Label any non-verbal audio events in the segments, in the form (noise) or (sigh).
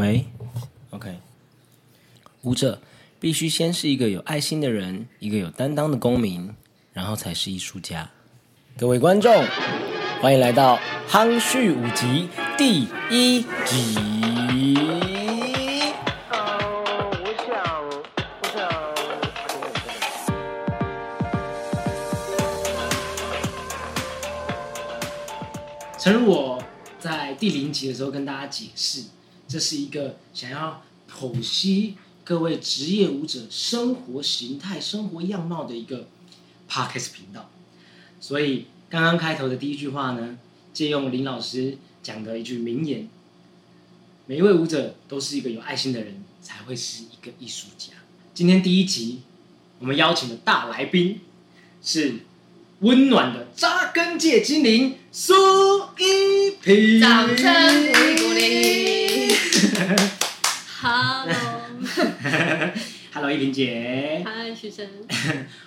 喂，OK。舞者必须先是一个有爱心的人，一个有担当的公民，然后才是艺术家。各位观众，欢迎来到《夯序五集》第一集。呃，我想，我想，诚如我在第零集的时候跟大家解释，这是一个想要剖析各位职业舞者生活形态、生活样貌的一个 podcast 频道。所以刚刚开头的第一句话呢，借用林老师讲的一句名言：每一位舞者都是一个有爱心的人，才会是一个艺术家。今天第一集，我们邀请的大来宾是温暖的扎根界精灵苏一平，掌声鼓励鼓励。Hello，Hello，一萍姐，嗨，徐生。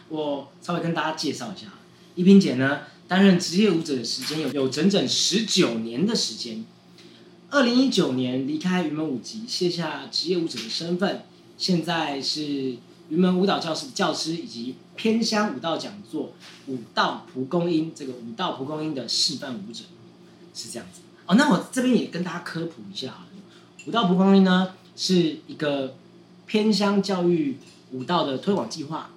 我稍微跟大家介绍一下，依萍姐呢担任职业舞者的时间有有整整十九年的时间。二零一九年离开云门舞集，卸下职业舞者的身份，现在是云门舞蹈教室的教师，以及偏乡舞蹈讲座舞蹈蒲公英这个舞蹈蒲公英的示范舞者，是这样子。哦，那我这边也跟大家科普一下好了，武道蒲公英呢是一个偏乡教育舞蹈的推广计划，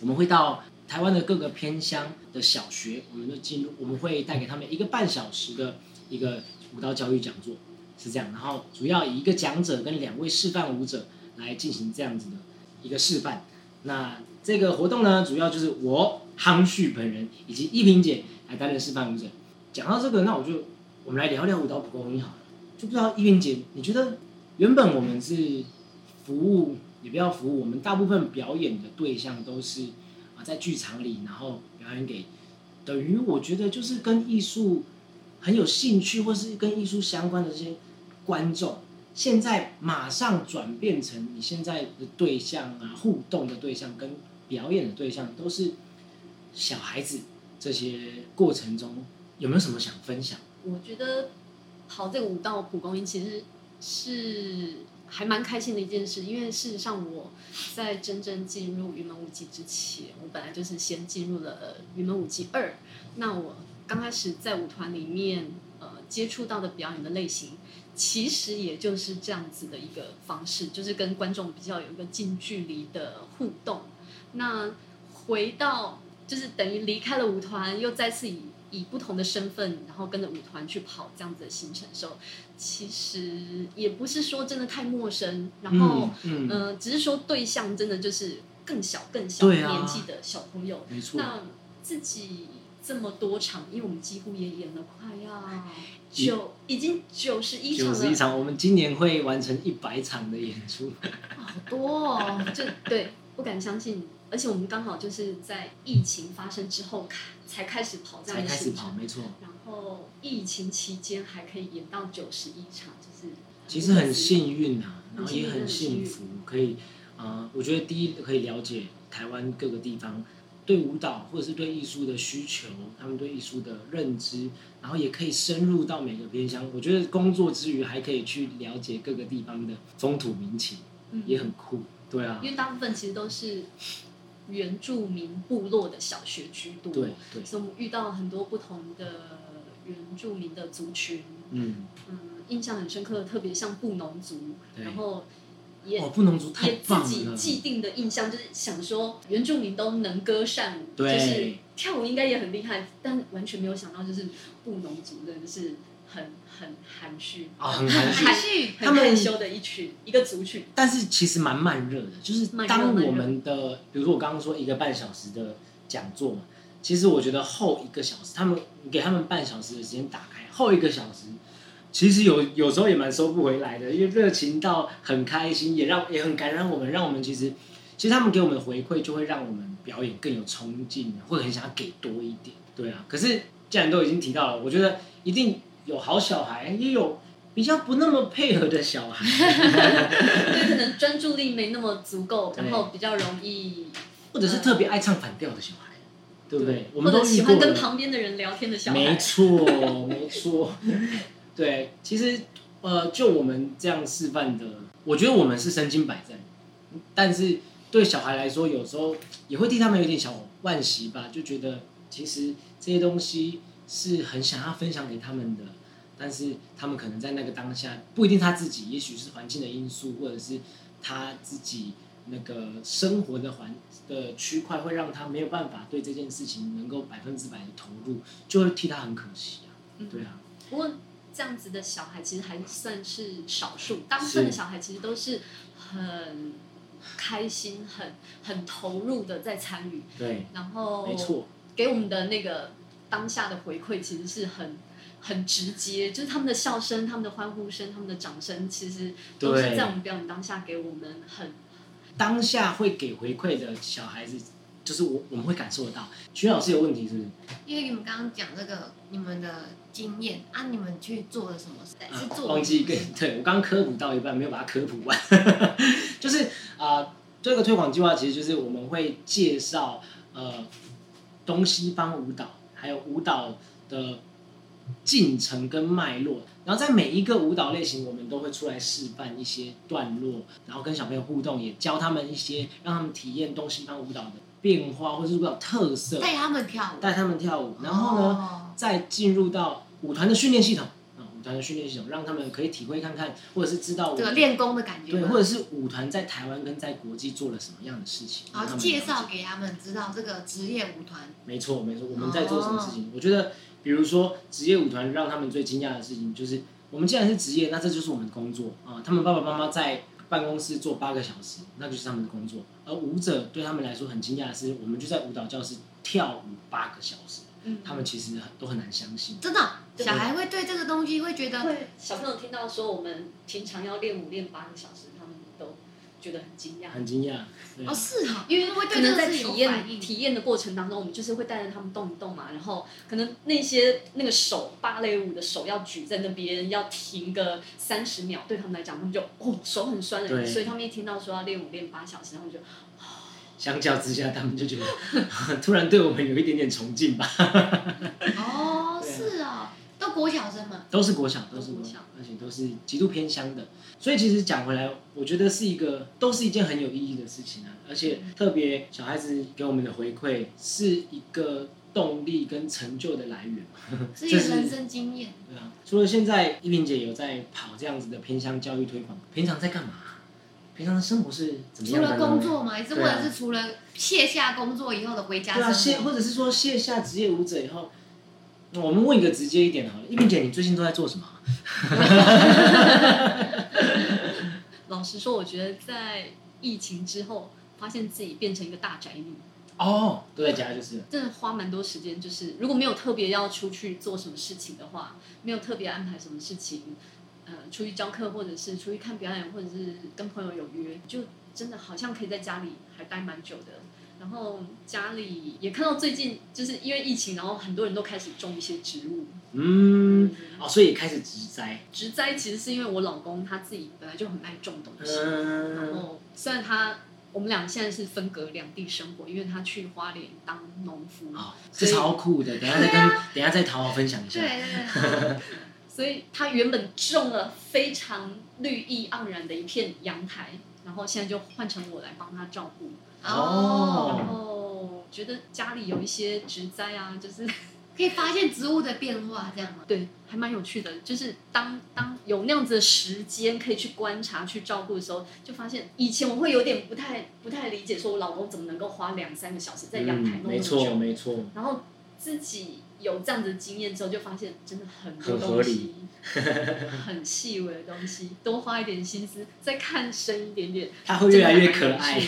我们会到台湾的各个偏乡的小学，我们就进入，我们会带给他们一个半小时的一个舞蹈教育讲座，是这样。然后主要以一个讲者跟两位示范舞者来进行这样子的一个示范。那这个活动呢，主要就是我夯旭本人以及依萍姐来担任示范舞者。讲到这个，那我就我们来聊聊舞蹈蒲公英好了。就不知道依云姐，你觉得原本我们是服务，也不要服务，我们大部分表演的对象都是啊在剧场里，然后表演给等于我觉得就是跟艺术很有兴趣，或是跟艺术相关的这些观众。现在马上转变成你现在的对象啊，互动的对象跟表演的对象都是小孩子。这些过程中有没有什么想分享？我觉得跑这个舞蹈蒲公英其实是还蛮开心的一件事，因为事实上我在真正进入云门舞集之前，我本来就是先进入了云门舞集二。那我刚开始在舞团里面呃接触到的表演的类型，其实也就是这样子的一个方式，就是跟观众比较有一个近距离的互动。那回到就是等于离开了舞团，又再次以以不同的身份，然后跟着舞团去跑这样子的行程的时候，其实也不是说真的太陌生，然后嗯，只是说对象真的就是更小更小年纪的小朋友。没错，那自己这么多场，因为我们几乎也演了快要九，已经九十一场了，九十一场，我们今年会完成一百场的演出。(laughs) 好多哦，就对，不敢相信。而且我们刚好就是在疫情发生之后开才开始跑这样的才开始跑，行程，没错。然后疫情期间还可以演到九十一场，就是其实很幸运啊，然后也很幸福，可以，呃，我觉得第一可以了解台湾各个地方对舞蹈或者是对艺术的需求，他们对艺术的认知，然后也可以深入到每个偏乡。我觉得工作之余还可以去了解各个地方的风土民情，嗯也很酷。对啊因，为大部分其实都是原住民部落的小学居多，对对，所以我们遇到很多不同的原住民的族群，嗯，嗯，印象很深刻，特别像布农族，然后也哦，布农族太也自己，既定的印象就是想说原住民都能歌善舞，就是跳舞应该也很厉害，但完全没有想到就是布农族真的是很很含蓄啊，很含蓄。含蓄，他们很害羞的一群一个族群。但是其实蛮慢热的，就是慢热当慢热我们的，比如说我刚刚说一个半小时的讲座嘛，其实我觉得后一个小时，他们你给他们半小时的时间打开，后一个小时，其实有有时候也蛮收不回来的，因为热情到很开心，也让也很感染我们，让我们其实其实他们给我们的回馈就会让我们表演更有冲劲，会很想要给多一点，对啊。可是既然都已经提到了，我觉得一定有好小孩，也有比较不那么配合的小孩。(laughs) 就可能专注力没那么足够，然后比较容易，或者是特别爱唱反调的小孩，对不对？我们都喜欢跟。旁边的人聊天的小孩。没错，没错。(laughs) 对，其实呃，就我们这样示范的，我觉得我们是身经百战，但是对小孩来说，有时候也会替他们有点小惋惜吧，就觉得其实这些东西是很想要分享给他们的，但是他们可能在那个当下，不一定他自己，也许是环境的因素，或者是他自己那个生活的环的区块，会让他没有办法对这件事情能够百分之百的投入，就会替他很可惜啊。嗯。对啊，不过这样子的小孩其实还算是少数，大部分的小孩其实都是很开心、很很投入的在参与，对，然后没错，给我们的那个当下的回馈其实是很很直接，就是他们的笑声、他们的欢呼声、他们的掌声，其实都是在我们表演当下给我们很当下会给回馈的小孩子，就是我我们会感受得到。徐老师有问题是不是？因为你们刚刚讲这个你们的经验啊，你们去做了什么事？是做了忘记什么事跟对我刚刚科普到一半，没有把它科普完。就是啊、呃这个推广计划其实就是我们会介绍呃东西方舞蹈，还有舞蹈的进程跟脉络。然后在每一个舞蹈类型，我们都会出来示范一些段落，然后跟小朋友互动，也教他们一些让他们体验东西方舞蹈的变化或者是舞蹈特色。带他们跳舞，带他们跳舞，然后呢，哦再进入到舞团的训练系统啊，舞团的训练系统，让他们可以体会看看，或者是知道我这个练功的感觉对，或者是舞团在台湾跟在国际做了什么样的事情，然后介绍给他们知道这个职业舞团没错，没错，我们在做什么事情？哦我觉得，比如说职业舞团让他们最惊讶的事情就是，我们既然是职业，那这就是我们的工作啊。他们爸爸妈妈在办公室做八个小时，那就是他们的工作。而舞者对他们来说很惊讶的是，我们就在舞蹈教室跳舞八个小时，嗯，他们其实很都很难相信。真的小孩会对这个东西会觉得会小朋友听到说我们平常要练舞练八个小时，觉得很惊讶。很惊讶，对。哦是啊，因为会可能在体验体验的过程当中，我们就是会带着他们动一动嘛，然后可能那些那个手芭蕾舞的手要举在那边，要停个三十秒，对他们来讲，他们就哦手很酸对。的，所以他们一听到说要练舞练八小时，他们就相较之下，他们就觉得 (laughs) 突然对我们有一点点崇敬吧。(laughs) 哦是啊。哦，都国小生嘛，都是国小，都是国国小，而且都是极度偏乡的。所以其实讲回来，我觉得是一个都是一件很有意义的事情啊。而且特别小孩子给我们的回馈是一个动力跟成就的来源。这 (laughs) 是是一个人生经验。对啊，除了现在依萍姐有在跑这样子的偏乡教育推广，平常在干嘛？平常的生活是怎么除样的呢？了工作嘛，也是或者是除了卸下工作以后的回家对啊，卸。或者是说卸下职业舞者以后，那我们问一个直接一点的好了，一萍姐，你最近都在做什么？(laughs) 老实说，我觉得在疫情之后，发现自己变成一个大宅女。哦，都在家就是。真的花蛮多时间，就是如果没有特别要出去做什么事情的话，没有特别安排什么事情，呃，出去教课或者是出去看表演，或者是跟朋友有约，就真的好像可以在家里还待蛮久的。然后家里也看到最近就是因为疫情，然后很多人都开始种一些植物。嗯，哦，所以也开始植栽。植栽其实是因为我老公他自己本来就很爱种东西，然嗯，后虽然他我们俩现在是分隔两地生活，因为他去花莲当农夫，哦，这超酷的，等一下再跟，等一下再讨好分享一下。对对对，所以他原本种了非常绿意盎然的一片阳台，然后现在就换成我来帮他照顾。哦然后觉得家里有一些植栽啊，就是可以发现植物的变化，这样吗？对，还蛮有趣的。就是当当有那样子的时间可以去观察、去照顾的时候，就发现以前我会有点不太不太理解，说我老公怎么能够花两三个小时在阳台嗯，弄那么没错。没错，然后自己有这样子的经验之后，就发现真的很多东西理，(laughs) 很细微的东西，多花一点心思，再看深一点点，它会越来越可爱。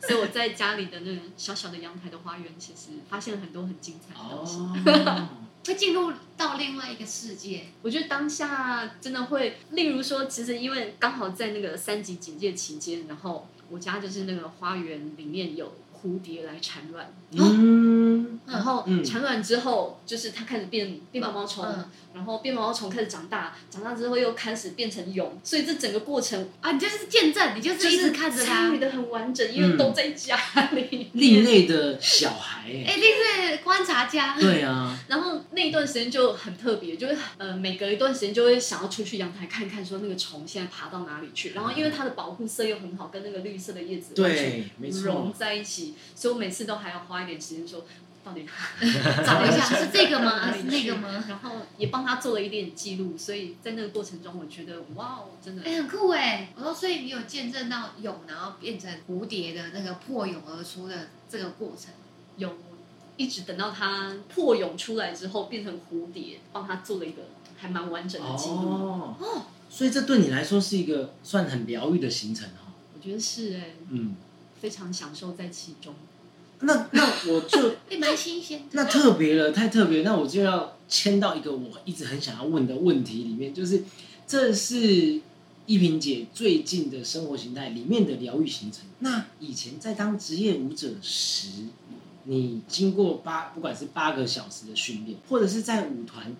所以我在家里的那个小小的阳台的花园，其实发现了很多很精彩的东西。哦，(laughs) 会进入到另外一个世界。我觉得当下真的会，例如说，其实因为刚好在那个三级警戒期间，然后我家就是那个花园里面有蝴蝶来产卵，嗯，然后嗯。产卵之后，就是它开始变变毛毛虫，嗯然后变毛毛虫开始长大，长大之后又开始变成蛹，所以这整个过程啊，你就是见证，你就就是一直看着他参与。的很完整，因为都在家里。另类的小孩、哎，哎，另类观察家，对啊，然后那一段时间就很特别，就是呃每隔一段时间就会想要出去阳台看看，说那个虫现在爬到哪里去。然后因为它的保护色又很好，跟那个绿色的叶子对，没融，在一起，所以我每次都还要花一点时间说，到底 (laughs) 找一下 (laughs) 是这个吗？哪是那个吗？然后也帮他做了一点记录，所以在那个过程中，我觉得哇哦，真的哎、很酷哎！我说，所以你有见证到蛹，然后变成蝴蝶的那个破蛹而出的这个过程。有一直等到它破蛹出来之后变成蝴蝶，帮他做了一个还蛮完整的记录。哦所以这对你来说是一个算很疗愈的行程哦。我觉得是哎、嗯，非常享受在其中。那那我就 (laughs) 也蛮新鲜的。那特别了，太特别，那我就要牵到一个我一直很想要问的问题里面，就是这是依萍姐最近的生活形态里面的疗愈行程。那以前在当职业舞者时，你经过八不管是八个小时的训练，或者是在舞团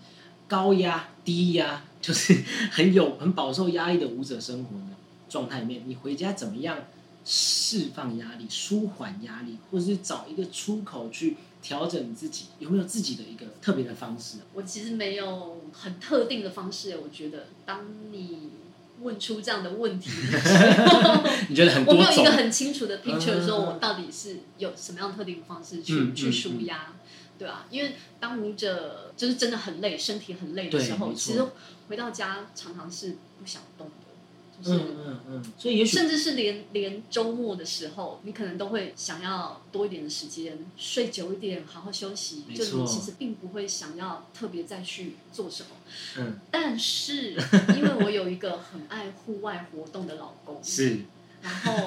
高压低压，就是 (laughs) 很有很饱受压力的舞者生活的状态里面，你回家怎么样释放压力、舒缓压力，或者是找一个出口去调整自己？有没有自己的一个特别的方式？我其实没有很特定的方式，我觉得当你问出这样的问题的时候，(laughs) 你觉得很我没有一个？很清楚的 picture 嗯说我到底是有什么样特定的方式去、去舒压，对啊，因为当舞者就是真的很累，身体很累的时候，其实回到家常常是不想动是。嗯嗯嗯，所以也许甚至是连连周末的时候，你可能都会想要多一点的时间睡久一点，好好休息。没就你错其实并不会想要特别再去做什么。嗯但是因为我有一个很爱户外活动的老公，(laughs) 是然后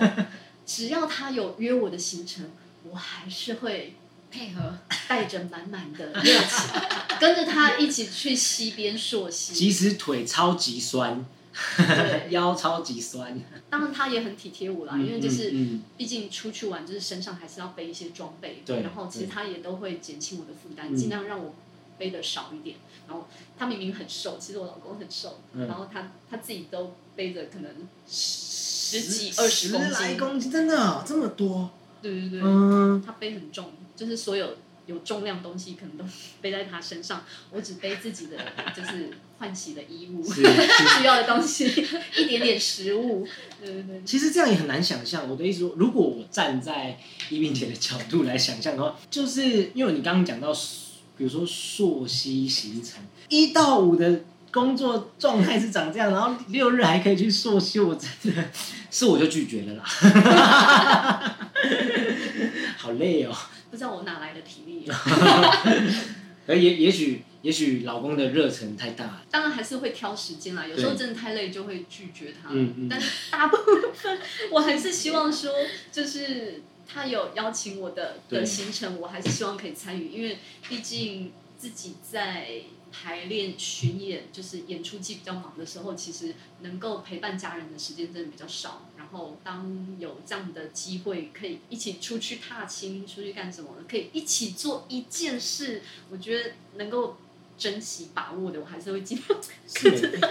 只要他有约我的行程，我还是会配合，带着满满的热情，(laughs) 跟着他一起去溪边溯即溪。使腿超级酸，对，(laughs) 腰超级酸，当然他也很体贴我啦，嗯因为就是。嗯毕竟出去玩，就是身上还是要背一些装备，对然后其实他也都会减轻我的负担，嗯尽量让我背的少一点。然后他明明很瘦，其实我老公很瘦，嗯然后他他自己都背着可能十几二十公十来斤，公斤，真的哦这么多？对对对，嗯，他背很重，就是所有有重量东西可能都背在他身上，我只背自己的 (laughs) 就是换洗的衣物，(laughs) 需要的东西，(laughs) 一点点食物，对对对。其实这样也很难想象。我的意思说，如果我站在依萍姐的角度来想象的话，就是因为你刚刚讲到，比如说朔溪行程，一到五的工作状态是长这样，然后六日还可以去溯溪，我真的是我就拒绝了啦。好累哦。不知道我哪来的体力，而 (laughs) 也也许也许老公的热忱太大了。当然还是会挑时间啦。有时候真的太累就会拒绝他，嗯嗯但是大部分我还是希望说，就是他有邀请我的的行程，我还是希望可以参与，因为毕竟自己在排练、巡演，就是演出季比较忙的时候，其实能够陪伴家人的时间真的比较少。然后当有这样的机会，可以一起出去踏青、出去干什么，可以一起做一件事，我觉得能够珍惜把握的，我还是会尽量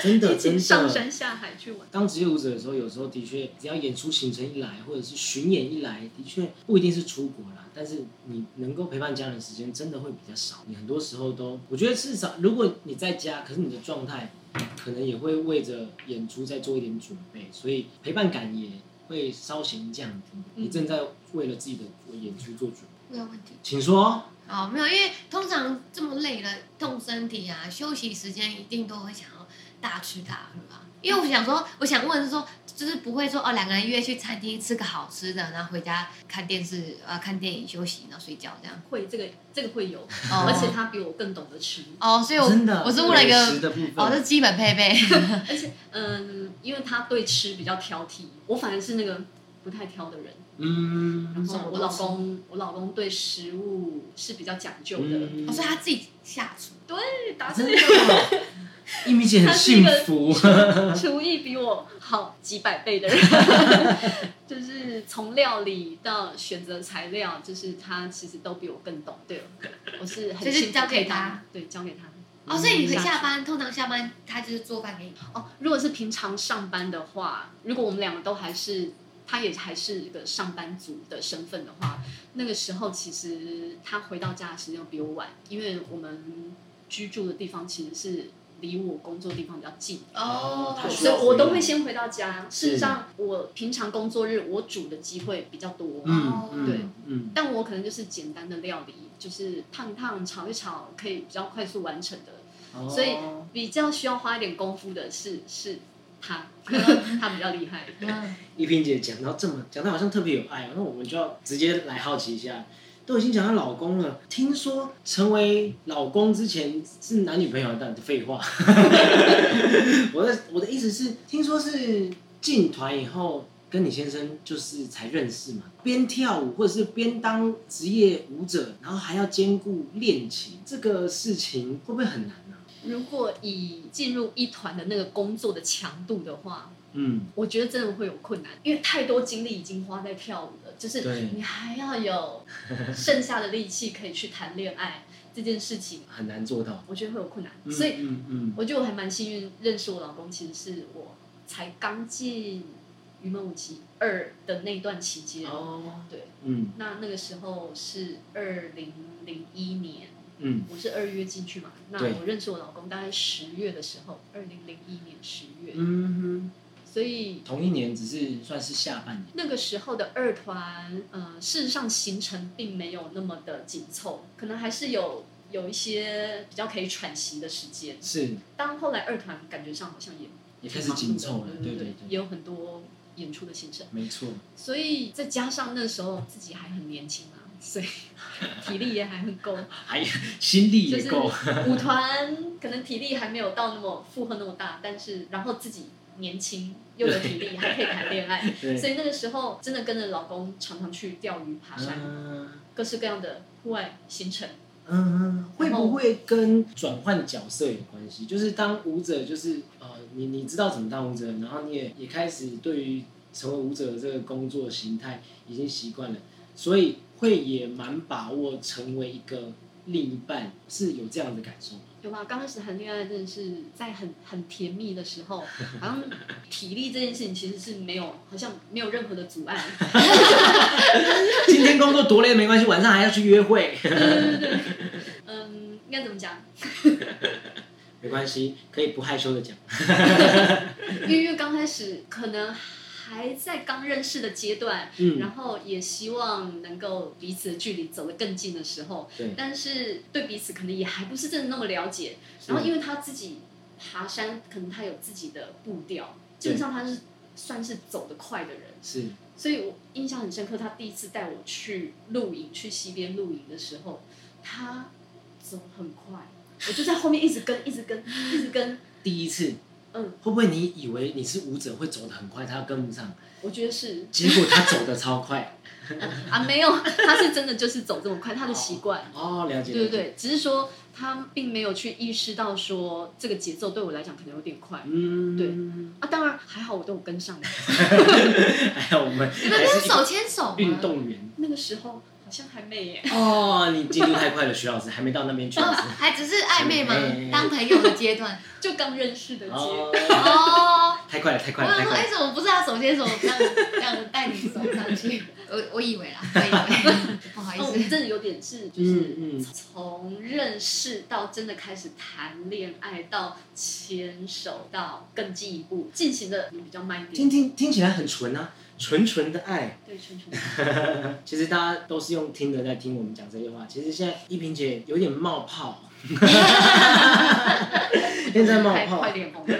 真的一起真的。上山下海去玩。当职业舞者的时候，有时候的确，只要演出行程一来，或者是巡演一来，的确不一定是出国啦，但是你能够陪伴家人时间真的会比较少。你很多时候都，我觉得至少如果你在家，可是你的状态可能也会为着演出再做一点准备，所以陪伴感也会稍显降低。嗯你正在为了自己的演出做准备，没有问题。请说。哦，没有，因为通常这么累了，动身体啊，休息时间一定都会想要大吃大喝啊。因为我想说，我想问是说，就是不会说哦，两个人约去餐厅吃个好吃的，然后回家看电视啊、看电影、休息，然后睡觉这样。会这个这个会有，哦而且他比我更懂得吃，哦，所以我真的，我是问了一个，哦，这是基本配备。(laughs) (laughs) 而且嗯，因为他对吃比较挑剔，我反而是那个不太挑的人。嗯然后我老公，我老公对食物是比较讲究的，嗯哦，所以他自己下厨。对，打真字的，(laughs) 一米姐很幸福。厨艺比我好几百倍的人，(laughs) 就是从料理到选择材料，就是他其实都比我更懂。对，我是很就是幸福交给他，对，交给他。哦，所以你可以下下班，通常下班他就是做饭给你。哦，如果是平常上班的话，如果我们两个都还是，他也还是一个上班族的身份的话，那个时候其实他回到家的时间比我晚，因为我们居住的地方其实是离我工作地方比较近。哦所以我都会先回到家。事实上，我平常工作日我煮的机会比较多，嗯嗯对，嗯但我可能就是简单的料理，就是烫一烫、炒一炒，可以比较快速完成的。哦所以比较需要花一点功夫的是是他，(laughs) 他比较厉害。嗯，一萍姐讲到这么讲到好像特别有爱哦，那我们就要直接来好奇一下，都已经讲到老公了，听说成为老公之前是男女朋友，但废话。(laughs) 我的我的意思是，听说是进团以后跟你先生就是才认识嘛，边跳舞或者是边当职业舞者，然后还要兼顾练琴，这个事情会不会很难呢、如果以进入一团的那个工作的强度的话，嗯，我觉得真的会有困难，因为太多精力已经花在跳舞了，就是你还要有剩下的力气可以去谈恋爱这件事情，很难做到。我觉得会有困难。嗯所以嗯嗯，我觉得我还蛮幸运，认识我老公，其实是我才刚进云门舞集二的那段期间。哦，对，嗯。那那个时候是二零零一年，嗯。我是二月进去嘛。那我认识我老公大概十月的时候，二零零一年十月，嗯所以，同一年只是算是下半年。那个时候的二团，呃，事实上行程并没有那么的紧凑，可能还是有有一些比较可以喘息的时间。是，当后来二团感觉上好像也也开始紧凑了，对对对对也有很多演出的行程，没错。所以再加上那时候自己还很年轻啊，(laughs) 所以体力也还很够，(laughs) 还有心力就是也够，(laughs) 舞团可能体力还没有到那么负荷那么大，但是然后自己年轻又有体力，还可以谈恋爱，(laughs) 对所以那个时候真的跟着老公常常去钓鱼、爬山，嗯各式各样的户外行程。嗯，会不会跟转换角色有关系？就是当舞者，就是呃，你你知道怎么当舞者，然后你也也开始对于成为舞者的这个工作形态已经习惯了，所以会也蛮把握成为一个另一半，是有这样的感受吗？有吧？刚开始谈恋爱真的是在很很甜蜜的时候，(laughs) 好像体力这件事情其实是没有，好像没有任何的阻碍。(laughs) 今天工作多累没关系，晚上还要去约会，(laughs) 对对对，嗯，应该怎么讲？没关系，可以不害羞的讲。因为刚开始可能还在刚认识的阶段，嗯，然后也希望能够彼此的距离走得更近的时候，对，但是对彼此可能也还不是真的那么了解。然后因为他自己爬山，可能他有自己的步调，基本上他是算是走得快的人，是所以我印象很深刻。他第一次带我去露营，去溪边露营的时候，他走很快，我就在后面一直跟，一直跟，一直跟。第一次，嗯，会不会你以为你是舞者会走得很快，他跟不上，我觉得是结果他走得超快。(laughs) 啊，没有，他是真的就是走这么快，他的习惯。哦，了解。对对对，只是说他并没有去意识到说这个节奏对我来讲可能有点快嗯，对啊。当然还好，我都有跟上。(laughs) 还好我们你们没有手牵手吗？运动员那个时候好像还没耶。哦，你进度太快了，徐老师还没到那边去。哦，还只是暧昧吗哎？当朋友的阶段。就刚认识的阶段，哦，太快了，太快了，我想说，哎，太快了。怎么不是他手牵手这样这样带你走上去？我我以为啦，(laughs) 我以为，不好意哦，我们思。真的有点是，就嗯是嗯从认识到真的开始谈恋爱，到牵手，到更进一步进行的比较慢一听点。听听起来很纯啊，纯纯的爱。对，纯纯。(laughs) 其实大家都是用听的在听我们讲这些话。其实现在依萍姐有点冒泡，(laughs) 现在冒泡快快。脸红了。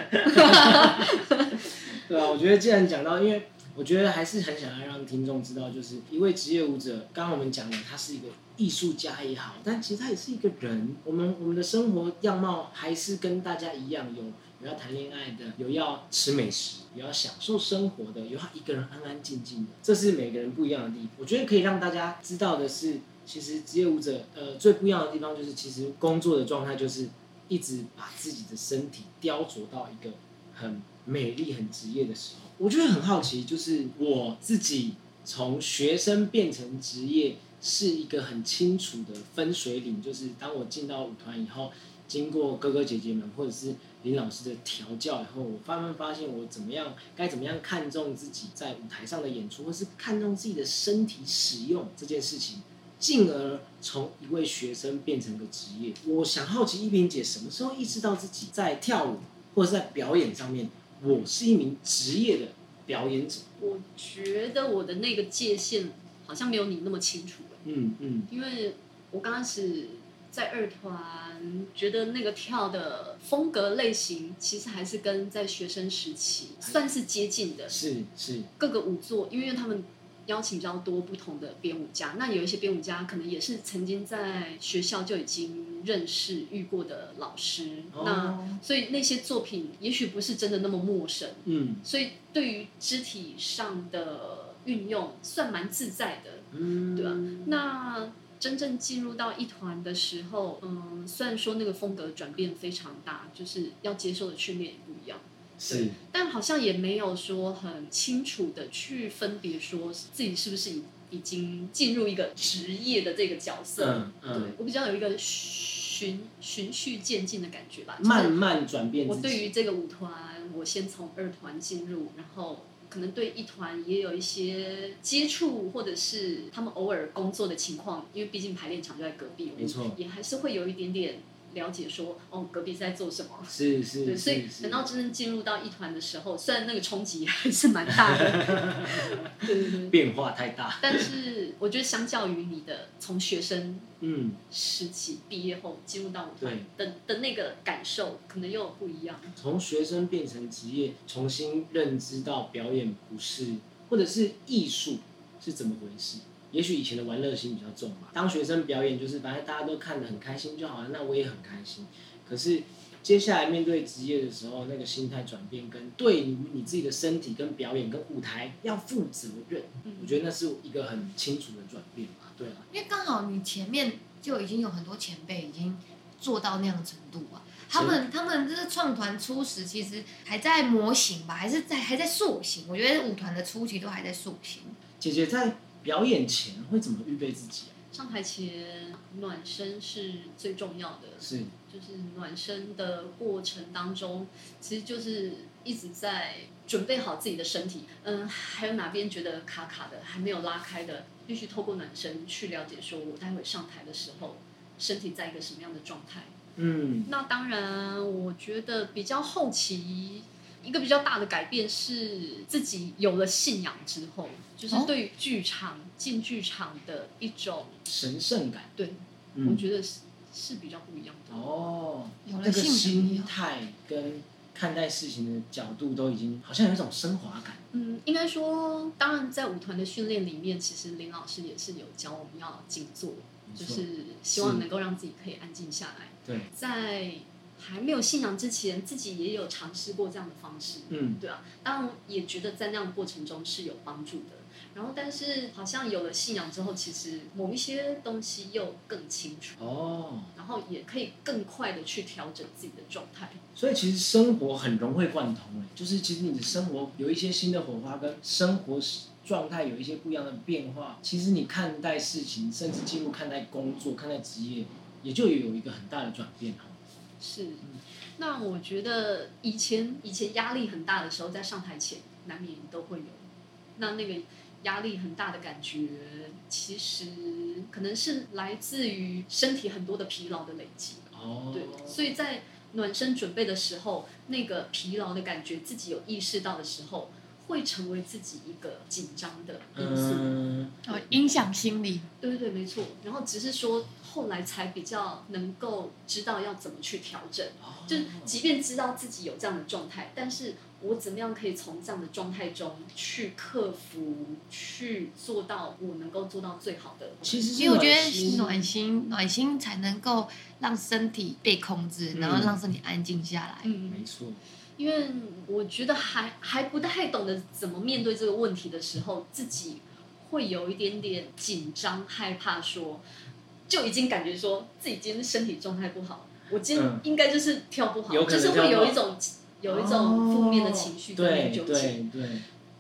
对啊，我觉得既然讲到，因为我觉得还是很想要让听众知道，就是一位职业舞者，刚刚我们讲了，他是一个艺术家也好，但其实他也是一个人。我们我们的生活样貌还是跟大家一样，有有要谈恋爱的，有要吃美食，有要享受生活的，有要一个人安安静静的，这是每个人不一样的地方。我觉得可以让大家知道的是，其实职业舞者呃最不一样的地方就是，其实工作的状态就是一直把自己的身体雕琢到一个很美丽、很职业的时候，我就会很好奇，就是我自己从学生变成职业是一个很清楚的分水岭，就是当我进到舞团以后，经过哥哥姐姐们或者是林老师的调教以后，我慢慢发现我怎么样该怎么样看重自己在舞台上的演出，或是看重自己的身体使用这件事情，进而从一位学生变成个职业。我想好奇一萍姐什么时候意识到自己在跳舞或者是在表演上面，我是一名职业的表演者。我觉得我的那个界限好像没有你那么清楚欸嗯嗯因为我刚开始在二团，觉得那个跳的风格类型，其实还是跟在学生时期算是接近的。是是，各个舞作，因为他们邀请比较多不同的编舞家，那有一些编舞家可能也是曾经在学校就已经认识遇过的老师，那哦所以那些作品也许不是真的那么陌生，嗯所以对于肢体上的运用算蛮自在的。嗯，对吧那真正进入到一团的时候，嗯，虽然说那个风格转变非常大，就是要接受的训练也不一样，是但好像也没有说很清楚的去分别说自己是不是已已经进入一个职业的这个角色。嗯嗯对我比较有一个循循序渐进的感觉吧，就是慢慢转变我。对于这个舞团，我先从二团进入，然后可能对一团也有一些接触，或者是他们偶尔工作的情况，因为毕竟排练场就在隔壁，没错。也还是会有一点点了解说，哦，隔壁在做什么。是是对，所以等到真正进入到一团的时候，虽然那个冲击还是蛮大的，(laughs) 对对对，变化太大。但是我觉得相较于你的从学生嗯，时期毕业后进入到舞团的的那个感受，可能又不一样。从学生变成职业，重新认知到表演不是，或者是艺术是怎么回事。也许以前的玩乐心比较重吧，当学生表演就是反正大家都看得很开心就好了，那我也很开心。可是接下来面对职业的时候，那个心态转变跟对于你自己的身体、跟表演、跟舞台要负责任，嗯我觉得那是一个很清楚的转变吧。对啊，因为刚好你前面就已经有很多前辈已经做到那样的程度啊。他们他们这个创团初始其实还在模型吧，还是在还在塑形。我觉得舞团的初期都还在塑形。姐姐在表演前会怎么预备自己啊？上台前暖身是最重要的，是就是暖身的过程当中，其实就是一直在准备好自己的身体。嗯，还有哪边觉得卡卡的，还没有拉开的，必须透过暖身去了解，说我待会上台的时候，身体在一个什么样的状态。嗯那当然，我觉得比较后期一个比较大的改变是自己有了信仰之后，就是哦对于剧场、进剧场的一种，神圣感。对、我嗯，觉得是是比较不一样的。哦，有了那个信仰心态跟看待事情的角度都已经好像有一种升华感。嗯，应该说，当然在舞团的训练里面，其实林老师也是有教我们要静坐，就是希望能够让自己可以安静下来。对，在还没有信仰之前，自己也有尝试过这样的方式。嗯，对啊，当然也觉得在那样的过程中是有帮助的。然后，但是好像有了信仰之后，其实某一些东西又更清楚，哦，然后也可以更快的去调整自己的状态。所以其实生活很融会贯通诶，就是其实你的生活有一些新的火花，跟生活状态有一些不一样的变化。其实你看待事情，甚至进入看待工作、看待职业，也就有一个很大的转变哦。是，那我觉得以前以前压力很大的时候，在上台前难免都会有，那那个压力很大的感觉，其实可能是来自于身体很多的疲劳的累积。哦，对，所以在暖身准备的时候，那个疲劳的感觉，自己有意识到的时候，会成为自己一个紧张的因素。嗯，哦，影响心理。对对对，没错。然后只是说后来才比较能够知道要怎么去调整，哦就是即便知道自己有这样的状态，但是我怎么样可以从这样的状态中去克服，去做到我能够做到最好的。其实因为我觉得暖心，暖心才能够让身体被控制，嗯然后让身体安静下来。嗯，没错，因为我觉得还还不太懂得怎么面对这个问题的时候，自己会有一点点紧张、害怕说，就已经感觉说自己今天身体状态不好，我今应该就是跳不好，就是会有一种有一种负面的情绪。对对，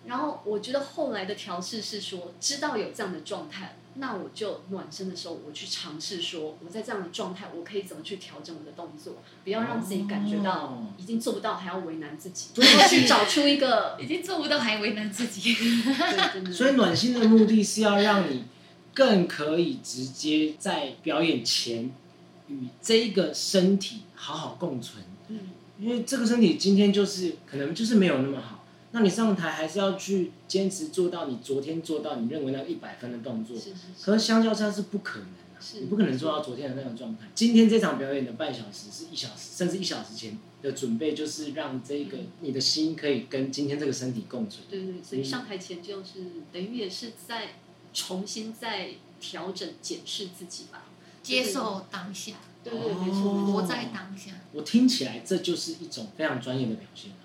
然后我觉得后来的调试是说，知道有这样的状态，那我就暖身的时候，我去尝试说，我在这样的状态，我可以怎么去调整我的动作，不要让自己感觉到哦已经做不到，还要为难自己，然后去找出一个 (laughs) 已经做不到还为难自己。(laughs) 所以暖心的目的是要让你更可以直接在表演前与这个身体好好共存，嗯，因为这个身体今天就是可能就是没有那么好，那你上台还是要去坚持做到你昨天做到你认为那一百分的动作，是是是，可是相较之下是不可能的、是你不可能做到昨天的那种状态。今天这场表演的半小时是一小时，甚至一小时前的准备，就是让这个你的心可以跟今天这个身体共存。对对对，所以上台前就是等于也是在重新再调整检视自己吧，接受当下，对对，没错没错，活在当下。我听起来这就是一种非常专业的表现啊，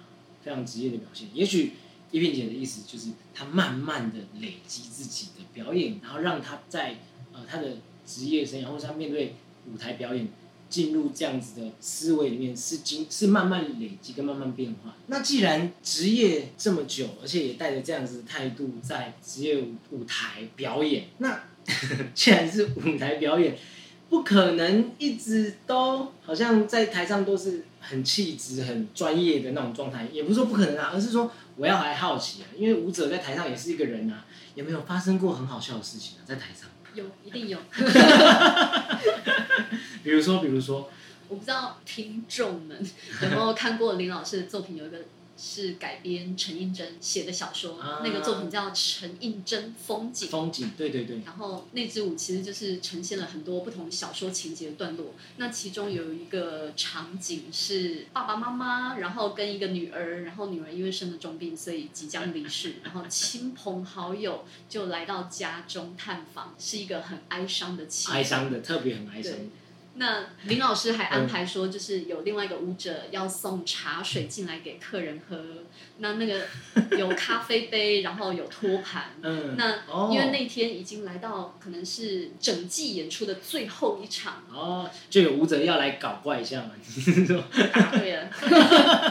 非常职业的表现。也许一萍姐的意思就是，她慢慢的累积自己的表演，然后让她在呃她的职业生涯或者她面对舞台表演。进入这样子的思维里面是经是慢慢累积跟慢慢变化。那既然职业这么久，而且也带着这样子的态度在职业舞舞台表演，那 (laughs) 既然是舞台表演，不可能一直都好像在台上都是很气质、很专业的那种状态，也不是说不可能啊，而是说我要还好奇啊，因为舞者在台上也是一个人啊，有没有发生过很好笑的事情啊？在台上，有一定有，(laughs) 比如说，比如说，我不知道听众们有没有看过林老师的作品，有一个是改编陈映真写的小说，啊那个作品叫《陈映真风景》。风景，对对对，然后那支舞其实就是呈现了很多不同小说情节的段落。那其中有一个场景是爸爸妈妈，然后跟一个女儿，然后女儿因为生了重病，所以即将离世，(laughs) 然后亲朋好友就来到家中探访，是一个很哀伤的气氛。哀伤的，特别很哀伤。对那林老师还安排说，就是有另外一个舞者要送茶水进来给客人喝，那那个 (laughs) 有咖啡杯，然后有托盘。嗯，那哦因为那天已经来到可能是整季演出的最后一场，哦，就有舞者要来搞怪一下嘛，答对了。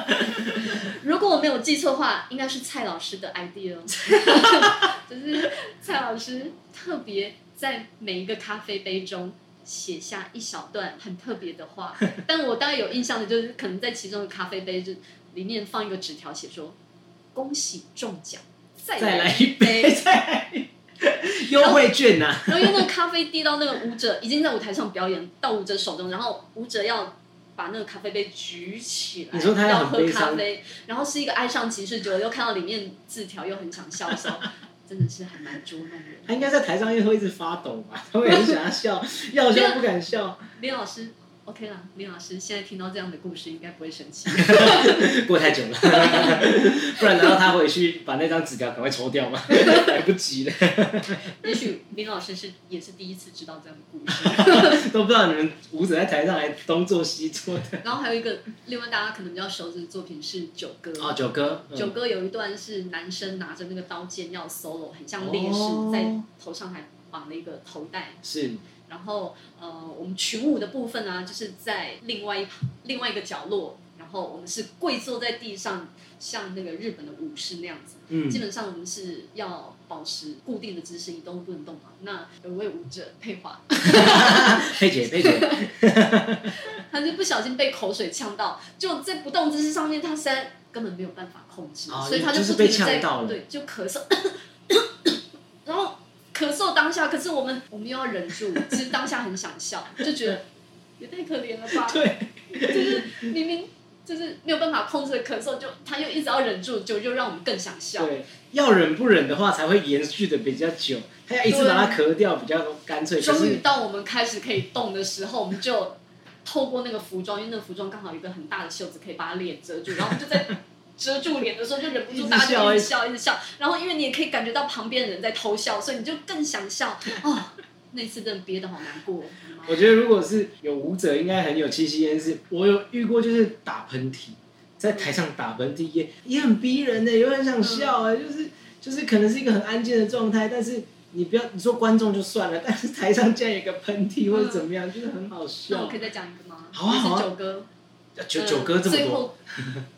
(laughs) 如果我没有记错的话，应该是蔡老师的 idea，哦 (laughs) 就是蔡老师特别在每一个咖啡杯中写下一小段很特别的话。(laughs) 但我大概有印象的就是，可能在其中的咖啡杯就里面放一个纸条，写说恭喜中奖，再再来一 (laughs) 一杯，优惠券呐、然后那个咖啡滴到那个舞者已经在舞台上表演，到舞者手中，然后舞者要把那个咖啡杯举起来，你说他要要喝咖啡，然后是一个爱上骑士，结果又看到里面字条又很想笑的时候，真的是还蛮捉弄人的。他应该在台上会一直发抖吧？他会很想要笑，(laughs) 要笑不敢笑，李老师，OK 啦，林老师现在听到这样的故事应该不会生气。(laughs) 过太久了，(laughs) 不然难道他回去把那张纸条赶快抽掉吗？(laughs) 来不及了，也许林老师是也是第一次知道这样的故事。都不知道你们舞者在台上还东做西做的。然后还有一个，另外大家可能比较熟知的作品是《九歌》哦，九哥，嗯九歌有一段是男生拿着那个刀剑要 solo，很像烈士，哦在头上还绑了一个头带。是然后呃，我们群舞的部分呢、就是在另外一旁另外一个角落，然后我们是跪坐在地上，像那个日本的武士那样子。嗯基本上我们是要保持固定的姿势，一动不能动嘛。那有一位舞者佩华，(laughs) 佩姐，佩姐，(laughs) 他就不小心被口水呛到，就在不动姿势上面，他实在根本没有办法控制，哦所以他就是被不停在呛到了对，就咳嗽，咳嗽当下，可是我们我们又要忍住，(laughs) 其实当下很想笑，就觉得 (laughs) 也太可怜了吧，对，就是明明就是没有办法控制的咳嗽，就他又一直要忍住，就就让我们更想笑。对，要忍不忍的话才会延续的比较久，他要一直把它咳掉比较干脆。终于到我们开始可以动的时候，我们就透过那个服装，因为那个服装刚好有一个很大的袖子可以把他脸遮住，然后我们就在遮住脸的时候就忍不住大家就笑一直笑一直笑，然后因为你也可以感觉到旁边的人在偷笑，所以你就更想笑哦。那次真的憋得好难过，我觉得如果是有舞者，应该很有气息焉。是我有遇过，就是打喷嚏，在台上打喷嚏也也很逼人的，也很想笑啊、就是就是可能是一个很安静的状态，但是你不要你说观众就算了，但是台上竟然有个喷嚏或者怎么样，就是很好笑那我可以。再讲一个吗？好啊好啊九哥，九呃九歌这么多，最后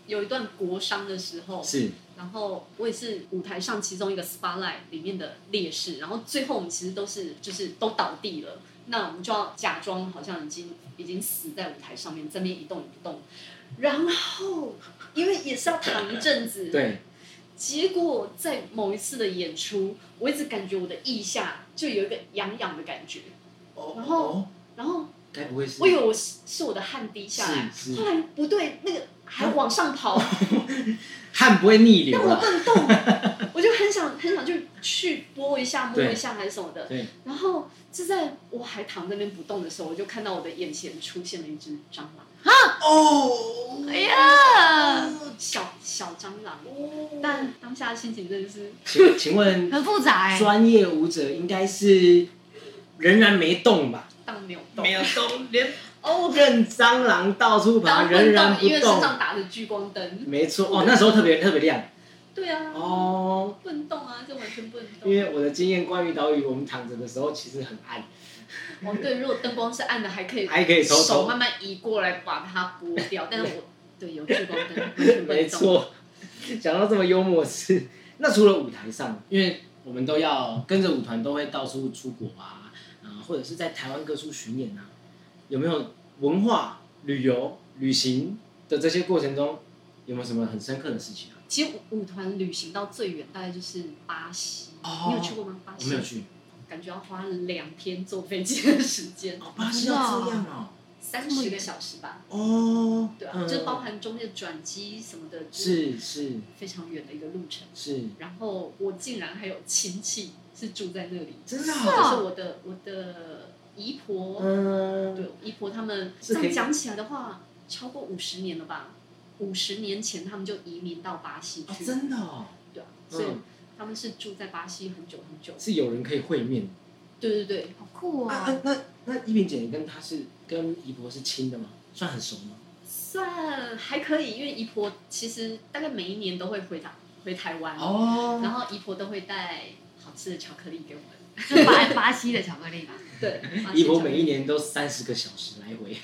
有一段国殇的时候，是。然后我也是舞台上其中一个 spotlight 里面的烈士，然后最后我们其实都是就是都倒地了，那我们就要假装好像已经已经死在舞台上面，这边一动也不动，然后因为也是要躺一阵子，对，结果在某一次的演出，我一直感觉我的腋下就有一个痒痒的感觉，哦然后哦。然后该不会是我以为我是是我的汗滴下来，是是。后来不对，那个还往上跑，(laughs) 汗不会逆流但我了？不能动，(laughs) 我就很想很想就去拨一下摸一下还是什么的，对，然后就在我还躺在那边不动的时候，我就看到我的眼前出现了一只蟑螂，啊！哦，哎呀，小小蟑螂，哦。但当下的心情真的是请请问很复杂哎。专业舞者应该是仍然没动吧？当没有动，没有动，连 (laughs) 哦，任蟑螂到处爬，当仍然不因为身。上打着聚光灯，没错，哦，那时候特别特别亮对啊，哦。不能动啊，这完全不能动。因为我的经验，关于岛屿，我们躺着的时候其实很暗，哦，对，如果灯光是暗的，还可以还可以手慢慢移过来把它拨掉，但是我 (laughs) 对有聚光灯。没错。讲到这么幽默的事，那除了舞台上，因为我们都要跟着舞团，都会到处出国啊，啊、或者是在台湾各处巡演啊，有没有文化旅游旅行的这些过程中，有没有什么很深刻的事情啊？其实舞舞团旅行到最远大概就是巴西，哦你有去过吗？巴西我没有，去，感觉要花两天坐飞机的时间，哦，巴西要这样哦，三十个小时吧。哦，对啊，嗯就包含中间的转机什么的，是是是非常远的一个路程。是，然后我竟然还有亲戚是住在那里，真的是哦，就是我的我的姨婆，嗯，对，姨婆他们这样讲起来的话，超过五十年了吧？五十年前他们就移民到巴西哦，去，真的哦，对啊，所以嗯他们是住在巴西很久很久。是有人可以会面。对对对，好酷啊哦！啊，那那依萍姐，你跟她是跟姨婆是亲的吗？算很熟吗？算还可以，因为姨婆其实大概每一年都会回台回台湾，哦然后姨婆都会带好吃的巧克力给我们。是巴巴西的巧克力吧？对，巴西姨婆巧克力每一年都三十个小时来回。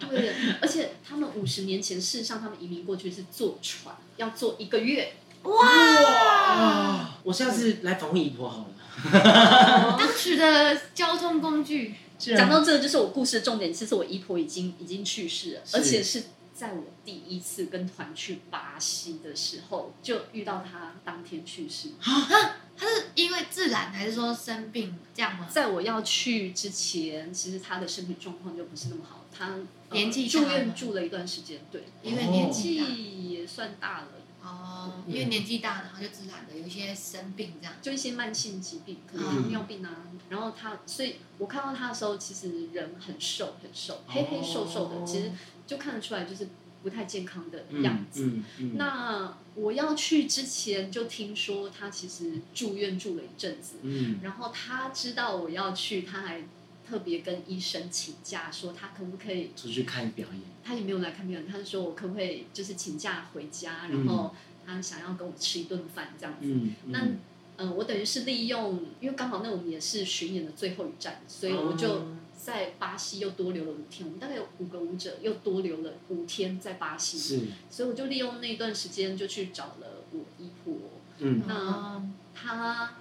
对，而且他们五十年前，事实上他们移民过去是坐船，要坐一个月。哇！我下次来访问姨婆好了。当时的交通工具，讲到这个，就是我故事的重点。其实我姨婆已经已经去世了，而且是在我第一次跟团去巴西的时候，就遇到他当天去世。他是因为自然还是说生病这样吗？在我要去之前，其实他的身体状况就不是那么好，他、呃年纪住院住了一段时间，对，因为哦年纪也算大了。哦，因为年纪大，然后就自然的有一些生病这样。就一些慢性疾病，可能嗯糖尿病啊。然后他，所以我看到他的时候，其实人很瘦，很瘦，黑黑瘦瘦的，哦其实就看得出来就是不太健康的样嗯子。嗯嗯。那我要去之前就听说他其实住院住了一阵子，嗯然后他知道我要去，他还特别跟医生请假，说他可不可以出去看表演。他也没有来看表演，他就说我可不可以就是请假回家，嗯然后他想要跟我吃一顿饭这样子。嗯。那嗯，我等于是利用，因为刚好那我们也是巡演的最后一站，所以我就哦在巴西又多留了五天。我们大概有五个舞者，又多留了五天在巴西，是所以我就利用那段时间就去找了我姨婆。嗯那哦她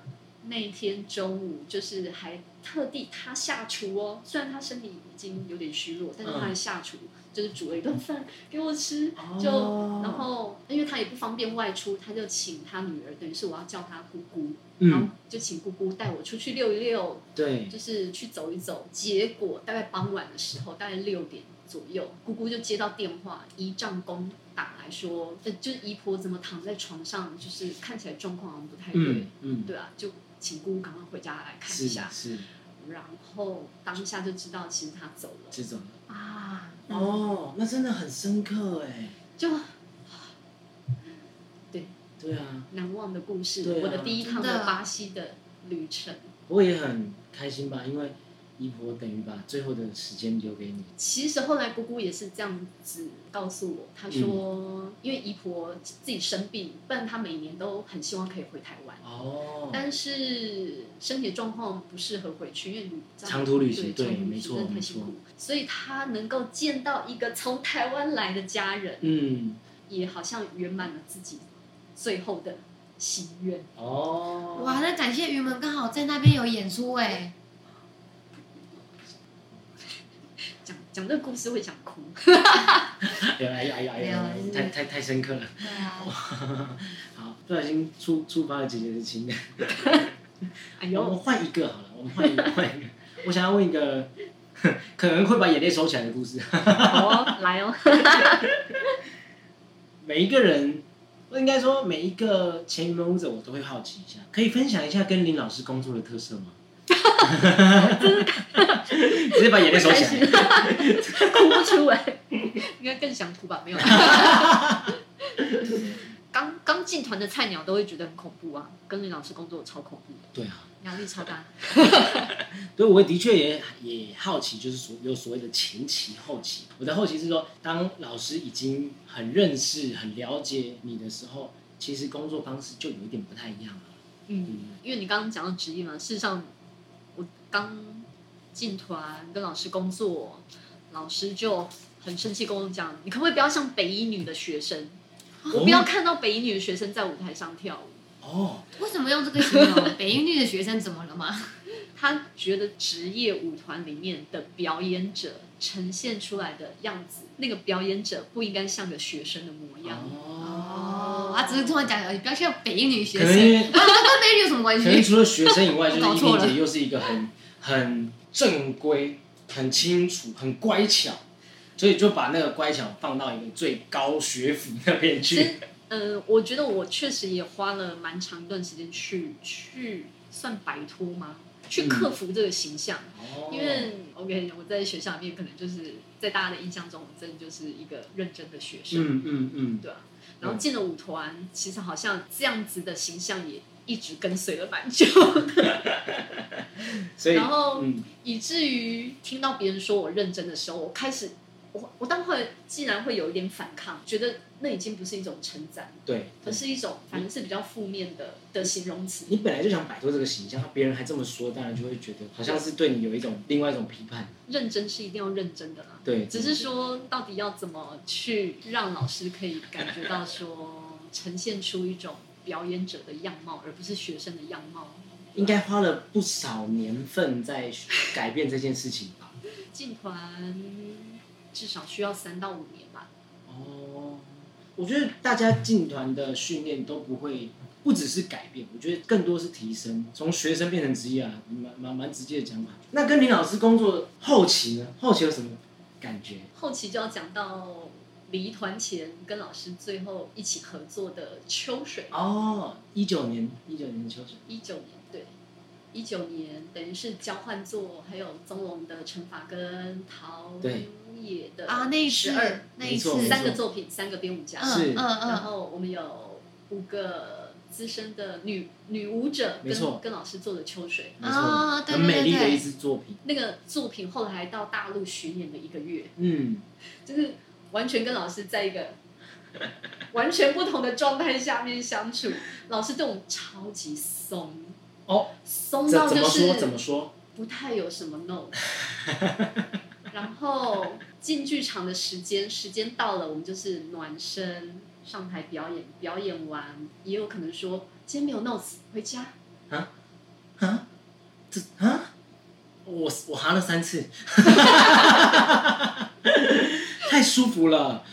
那天中午就是还特地他下厨哦，虽然他身体已经有点虚弱，但是他还下厨，就是煮了一顿饭给我吃。就哦然后，因为他也不方便外出，他就请他女儿，等于是我要叫他姑姑，然后嗯，就请姑姑带我出去溜一溜，对，就是去走一走。结果大概傍晚的时候，大概六点左右，姑姑就接到电话，姨丈公打来说，呃，就是姨婆怎么躺在床上，就是看起来状况好像不太对，嗯嗯，对啊，就请姑姑赶快回家来看一下。是，然后当下就知道，其实他走了，这种啊，哦，那真的很深刻哎。就对。啊，难忘的故事。对啊我的第一趟的的。巴西的旅程，我也很开心吧，因为姨婆等于把最后的时间留给你。其实后来姑姑也是这样子告诉我，她说，因为姨婆自己生病，不然她每年都很希望可以回台湾，哦，但是身体状况不适合回去，因为旅长途旅行对长途对没错没错。太辛苦，所以她能够见到一个从台湾来的家人，嗯，也好像圆满了自己最后的心愿。哦，哇，那感谢云门刚好在那边有演出哎，讲讲这个故事会想哭，哎呀哎呀哎呀，太太太深刻了。对啊，好，不小心触触发了姐姐的情感。我们，换一个好了，我们换一个，换一个。我想要问一个可能会把眼泪收起来的故事。好哦，来哦，每一个人，我应该说每一个前云门舞者，我都会好奇一下，可以分享一下跟林老师工作的特色吗？(laughs) 直接把眼泪收起来。(laughs) 哭不出来，应该更想哭吧？没有。刚刚进团的菜鸟都会觉得很恐怖啊，跟林老师工作超恐怖的，对啊，压力超大。(laughs) 对，我的确也也好奇，就是所有所谓的前期、后期。我的后期是说，当老师已经很认识、很了解你的时候，其实工作方式就有一点不太一样了。嗯，因为你刚刚讲到职业嘛，事实上我刚进团跟老师工作，老师就很生气跟我讲，你可不可以不要像北一女的学生？我不要看到北一女的学生在舞台上跳舞。哦，为什么用这个形容？北音女的学生怎么了吗？(laughs) 他觉得职业舞团里面的表演者呈现出来的样子，那个表演者不应该像个学生的模样。哦，他只是突然讲而已，不要像北一女学可能因生，跟北一女有什么关系？可能除了学生以外，(laughs) 就是依搞错了萍姐又是一个很很正规、很清楚、很乖巧，所以就把那个乖巧放到一个最高学府那边去。嗯，我觉得我确实也花了蛮长一段时间去去算摆脱吗？去克服这个形象，哦因为 OK，我在学校里面可能就是在大家的印象中，我真的就是一个认真的学生，嗯嗯嗯，对啊。然后进了舞团，其实好像这样子的形象也一直跟随了蛮久，(laughs) 所以然后嗯。以至于听到别人说我认真的时候，我开始，我我当会竟然会有一点反抗，觉得那已经不是一种称赞，对，而是一种反正是比较负面的的形容词。你本来就想摆脱这个形象，别人还这么说，当然就会觉得好像是对你有一种另外一种批判。认真是一定要认真的啦，对，只是说到底要怎么去让老师可以感觉到说呈现出一种表演者的样貌，而不是学生的样貌。应该花了不少年份在改变这件事情吧。(laughs) 进团至少需要三到五年吧。哦，我觉得大家进团的训练都不会，不只是改变，我觉得更多是提升，从学生变成职业啊，蛮蛮蛮直接的讲法。那跟林老师工作后期呢？后期有什么感觉？后期就要讲到离团前跟老师最后一起合作的秋水，哦，一九年，一九年的秋水。一九年对，一九年等于是交换作，还有宗龙的惩罚跟陶对。冶的啊，那一十二，那一次，三个作品，三个编舞家，是。嗯嗯。然嗯，后我们有五个资深的女女舞者跟跟老师做的秋水，没错，啊很美丽的一支作品。那个作品后来到大陆巡演了一个月，嗯，就是完全跟老师在一个 (laughs) 完全不同的状态下面相处。老师对我们超级松，哦，松到就是怎么说？怎么说？不太有什么 no。(laughs) 然后进剧场的时间，时间到了，我们就是暖身、上台表演，表演完也有可能说今天没有 notes，回家。啊？这啊？我我哈了三次，太舒服了。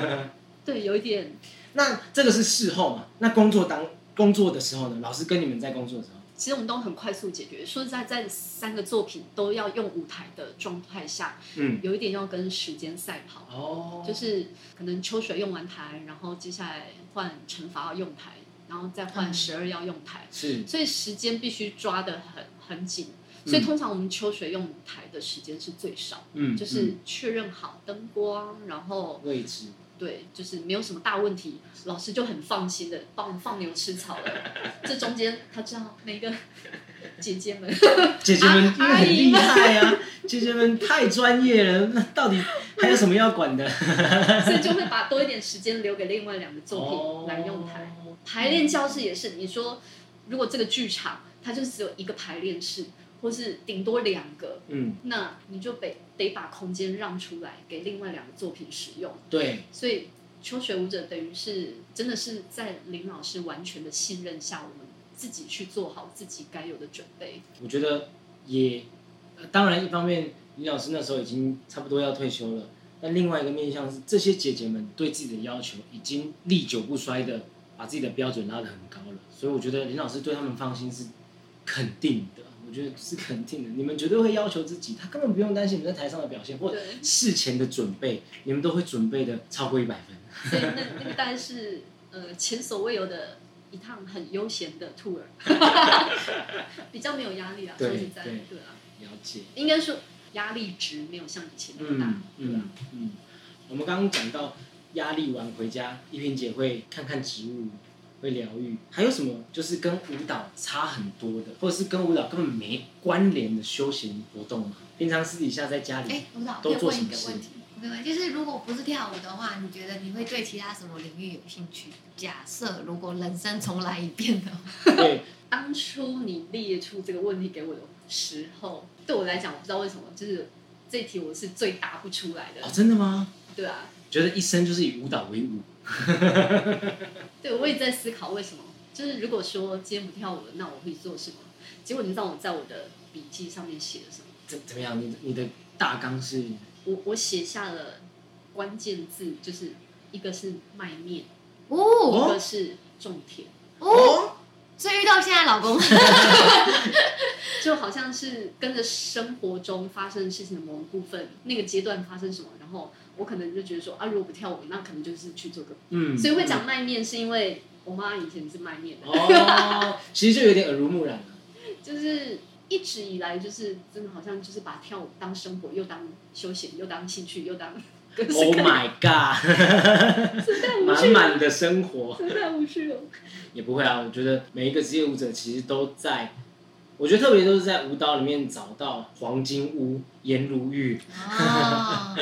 (laughs) 对，有一点那这个是事后嘛？那工作当工作的时候呢？老师跟你们在工作的时候，其实我们都很快速解决。说实在，在三个作品都要用舞台的状态下，嗯，有一点要跟时间赛跑。哦，就是可能秋水用完台，然后接下来换惩罚要用台，然后再换嗯十二要用台，是所以时间必须抓得很很紧。嗯所以通常我们秋水用台的时间是最少，嗯，就是确认好灯光，然后嗯位置，对，就是没有什么大问题，老师就很放心的帮我们放牛吃草了。(laughs) 这中间他知道每个 (laughs) 姐姐们，(laughs) 姐姐们因为阿很厉姨们害啊，姐姐们太专业了，那到底还有什么要管的？所以就会把多一点时间留给另外两个作哦品来用台。排练教室也是，你说如果这个剧场它就只有一个排练室，或是顶多两个，嗯，那你就得得把空间让出来给另外两个作品使用。对，所以秋水舞者等于是真的是在林老师完全的信任下，我们自己去做好自己该有的准备。我觉得也，呃当然一方面林老师那时候已经差不多要退休了，但另外一个面向是这些姐姐们对自己的要求已经历久不衰的把自己的标准拉得很高了，所以我觉得林老师对他们放心是肯定的，我觉得是肯定的，你们绝对会要求自己，他根本不用担心你们在台上的表现或者事前的准备，你们都会准备的超过一百分。所以那 (laughs) 那个大概是呃前所未有的一趟很悠闲的 tour，(laughs) 比较没有压力啊。说对实在，对对啊，了解。应该说压力值没有像以前那么大嗯，对啊嗯。嗯，我们刚刚讲到压力完回家，一萍姐会看看植物，会疗愈。还有什么就是跟舞蹈差很多的，或者是跟舞蹈根本没关联的休闲活动吗？平常私底下在家里，哎，舞蹈可都做什么事一个问题，就是如果不是跳舞的话，你觉得你会对其他什么领域有兴趣？假设如果人生重来一遍的话，对，(laughs) 当初你列出这个问题给我的时候，对我来讲，我不知道为什么，就是这题我是最答不出来的哦，的。真的吗？对啊，觉得一生就是以舞蹈为伍，(laughs) 对，我也在思考为什么。就是如果说今天不跳舞了，那我会做什么？结果你知道我在我的笔记上面写了什么？怎怎么样？你的你的大纲是我我写下了关键字，就是一个是卖面，哦一哦个是种田，哦，所以遇到现在老公 (laughs) (laughs) 就好像是跟着生活中发生的事情的某一部分，那个阶段发生什么，然后我可能就觉得说啊，如果不跳舞，那可能就是去做个，嗯，所以会讲卖面，是因为我妈以前是卖面的，哦，其实就有点耳濡目染了。(laughs) 就是一直以来就是真的好像就是把跳舞当生活，又当休闲，又当兴趣，又当 (laughs) 各式 Oh (laughs) my god！满满的生活。实在无趣哦。也不会啊，我觉得每一个职业舞者其实都在，我觉得特别都是在舞蹈里面找到黄金屋、颜如玉，哦，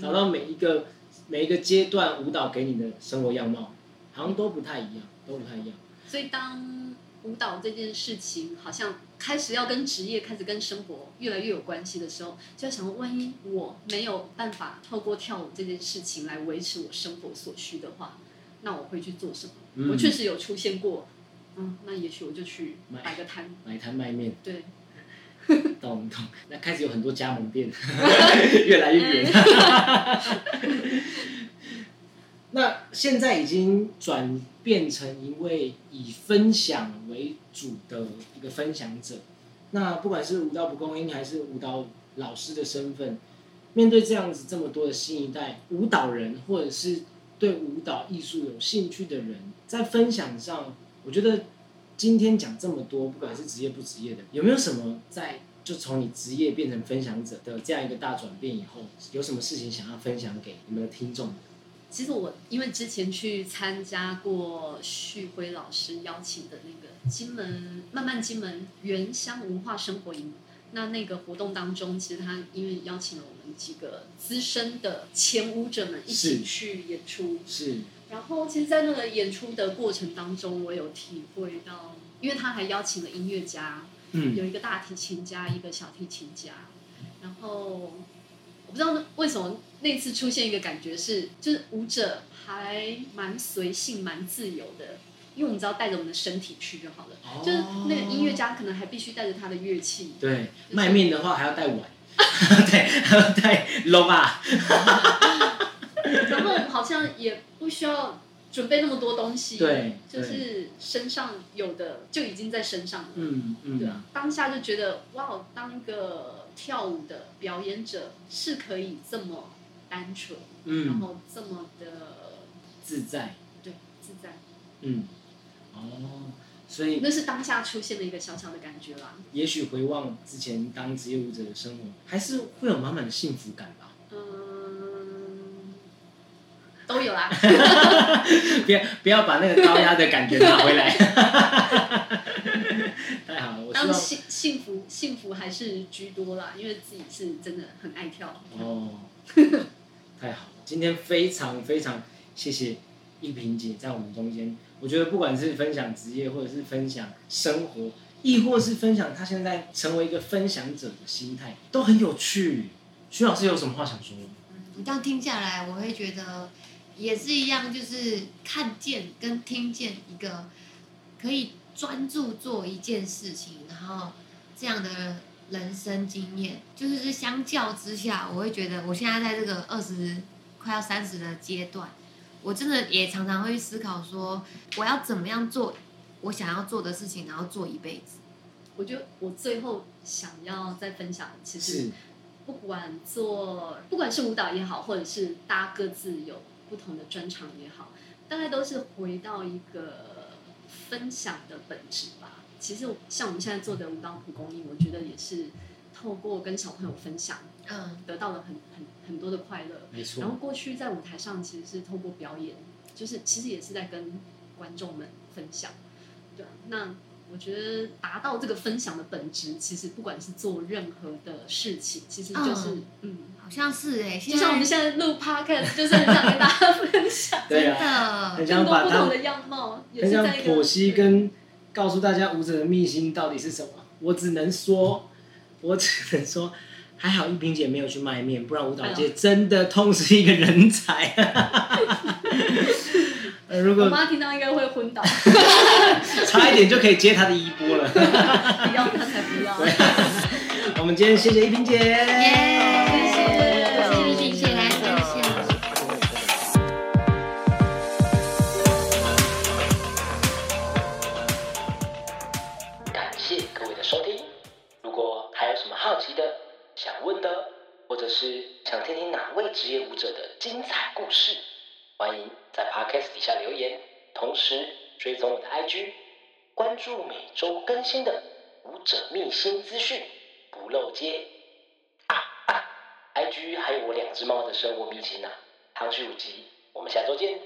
找到每一个每一个阶段舞蹈给你的生活样貌，好像都不太一样，都不太一样。所以当舞蹈这件事情好像开始要跟职业、开始跟生活越来越有关系的时候，就要想，万一我没有办法透过跳舞这件事情来维持我生活所需的话，那我会去做什么？嗯我确实有出现过，嗯，那也许我就去买摆个摊，买摊卖面，对，(laughs) 懂懂。那开始有很多加盟店，(laughs) 越来越远。(laughs) 那现在已经转变成一位以分享为主的一个分享者。那不管是舞蹈蒲公英还是舞蹈老师的身份，面对这样子这么多的新一代舞蹈人，或者是对舞蹈艺术有兴趣的人，在分享上，我觉得今天讲这么多，不管是职业不职业的，有没有什么在就从你职业变成分享者的这样一个大转变以后，有什么事情想要分享给你们的听众？其实我因为之前去参加过旭辉老师邀请的那个金门慢慢金门原乡文化生活营，那那个活动当中，其实他因为邀请了我们几个资深的前舞者们一起去演出，是然后其实，在那个演出的过程当中，我有体会到，因为他还邀请了音乐家，嗯。有一个大提琴家，一个小提琴家，然后我不知道为什么那次出现一个感觉是，就是舞者还蛮随性、蛮自由的，因为我们只要带着我们的身体去就好了。哦。就是那个音乐家可能还必须带着他的乐器，对，卖面的话还要带碗，(laughs) 对，还要带 (laughs) 篓啊，(laughs) 然后我们好像也不需要准备那么多东西，对就是身上有的就已经在身上了。嗯嗯，对啊，当下就觉得哇，当一个跳舞的表演者是可以这么单纯，嗯。然嗯，后这么的自在，对自在，嗯，哦，所以那是当下出现的一个小小的感觉啦。也许回望之前当职业舞者的生活，还是会有满满的幸福感吧。都有啊。(laughs) 不要不要把那个高压的感觉拿回来。(laughs) 太好了，我希望当幸幸福幸福还是居多啦，因为自己是真的很爱跳。哦，太好了！今天非常非常谢谢一萍姐在我们中间。我觉得不管是分享职业，或者是分享生活，亦或是分享她现在成为一个分享者的心态，都很有趣。徐老师有什么话想说？你这样听下来，我会觉得也是一样，就是看见跟听见一个可以专注做一件事情，然后这样的人生经验，就是相较之下，我会觉得我现在在这个二十快要三十的阶段，我真的也常常会思考说，我要怎么样做我想要做的事情，然后做一辈子。我觉得我最后想要再分享，其实不管做不管是舞蹈也好，或者是大家各自有不同的专场也好，大概都是回到一个分享的本质吧。其实像我们现在做的舞蹈蒲公英，我觉得也是透过跟小朋友分享，嗯，得到了很很很多的快乐。没错然后过去在舞台上其实是透过表演，就是其实也是在跟观众们分享。对啊，那我觉得达到这个分享的本质，其实不管是做任何的事情，其实就是嗯好像是哎、就像我们现在录 podcast，就是很想跟大家分享 (laughs) 对真啊，的很更多想把不同的样貌，也很想是在一个剖析跟告诉大家舞者的秘辛到底是什么。我只能说，我只能说，还好一萍姐没有去卖面，不然舞蹈界真的痛失一个人才。(laughs) 呃，如我果妈听到应该会昏倒，(laughs) 差一点就可以接她的衣钵了。(laughs) 不要她才不要。我们今天谢谢一萍姐，耶，谢谢谢谢来分享。感谢各位的收听。如果还有什么好奇的、想问的，或者是想听听哪位职业舞者的精彩故事，欢迎在 Podcast 底下留言，同时追踪我的 IG，关注每周更新的舞者秘辛资讯，不漏接。啊啊！IG 还有我两只猫的生活秘辛呢、啊。唐旭舞集，我们下周见。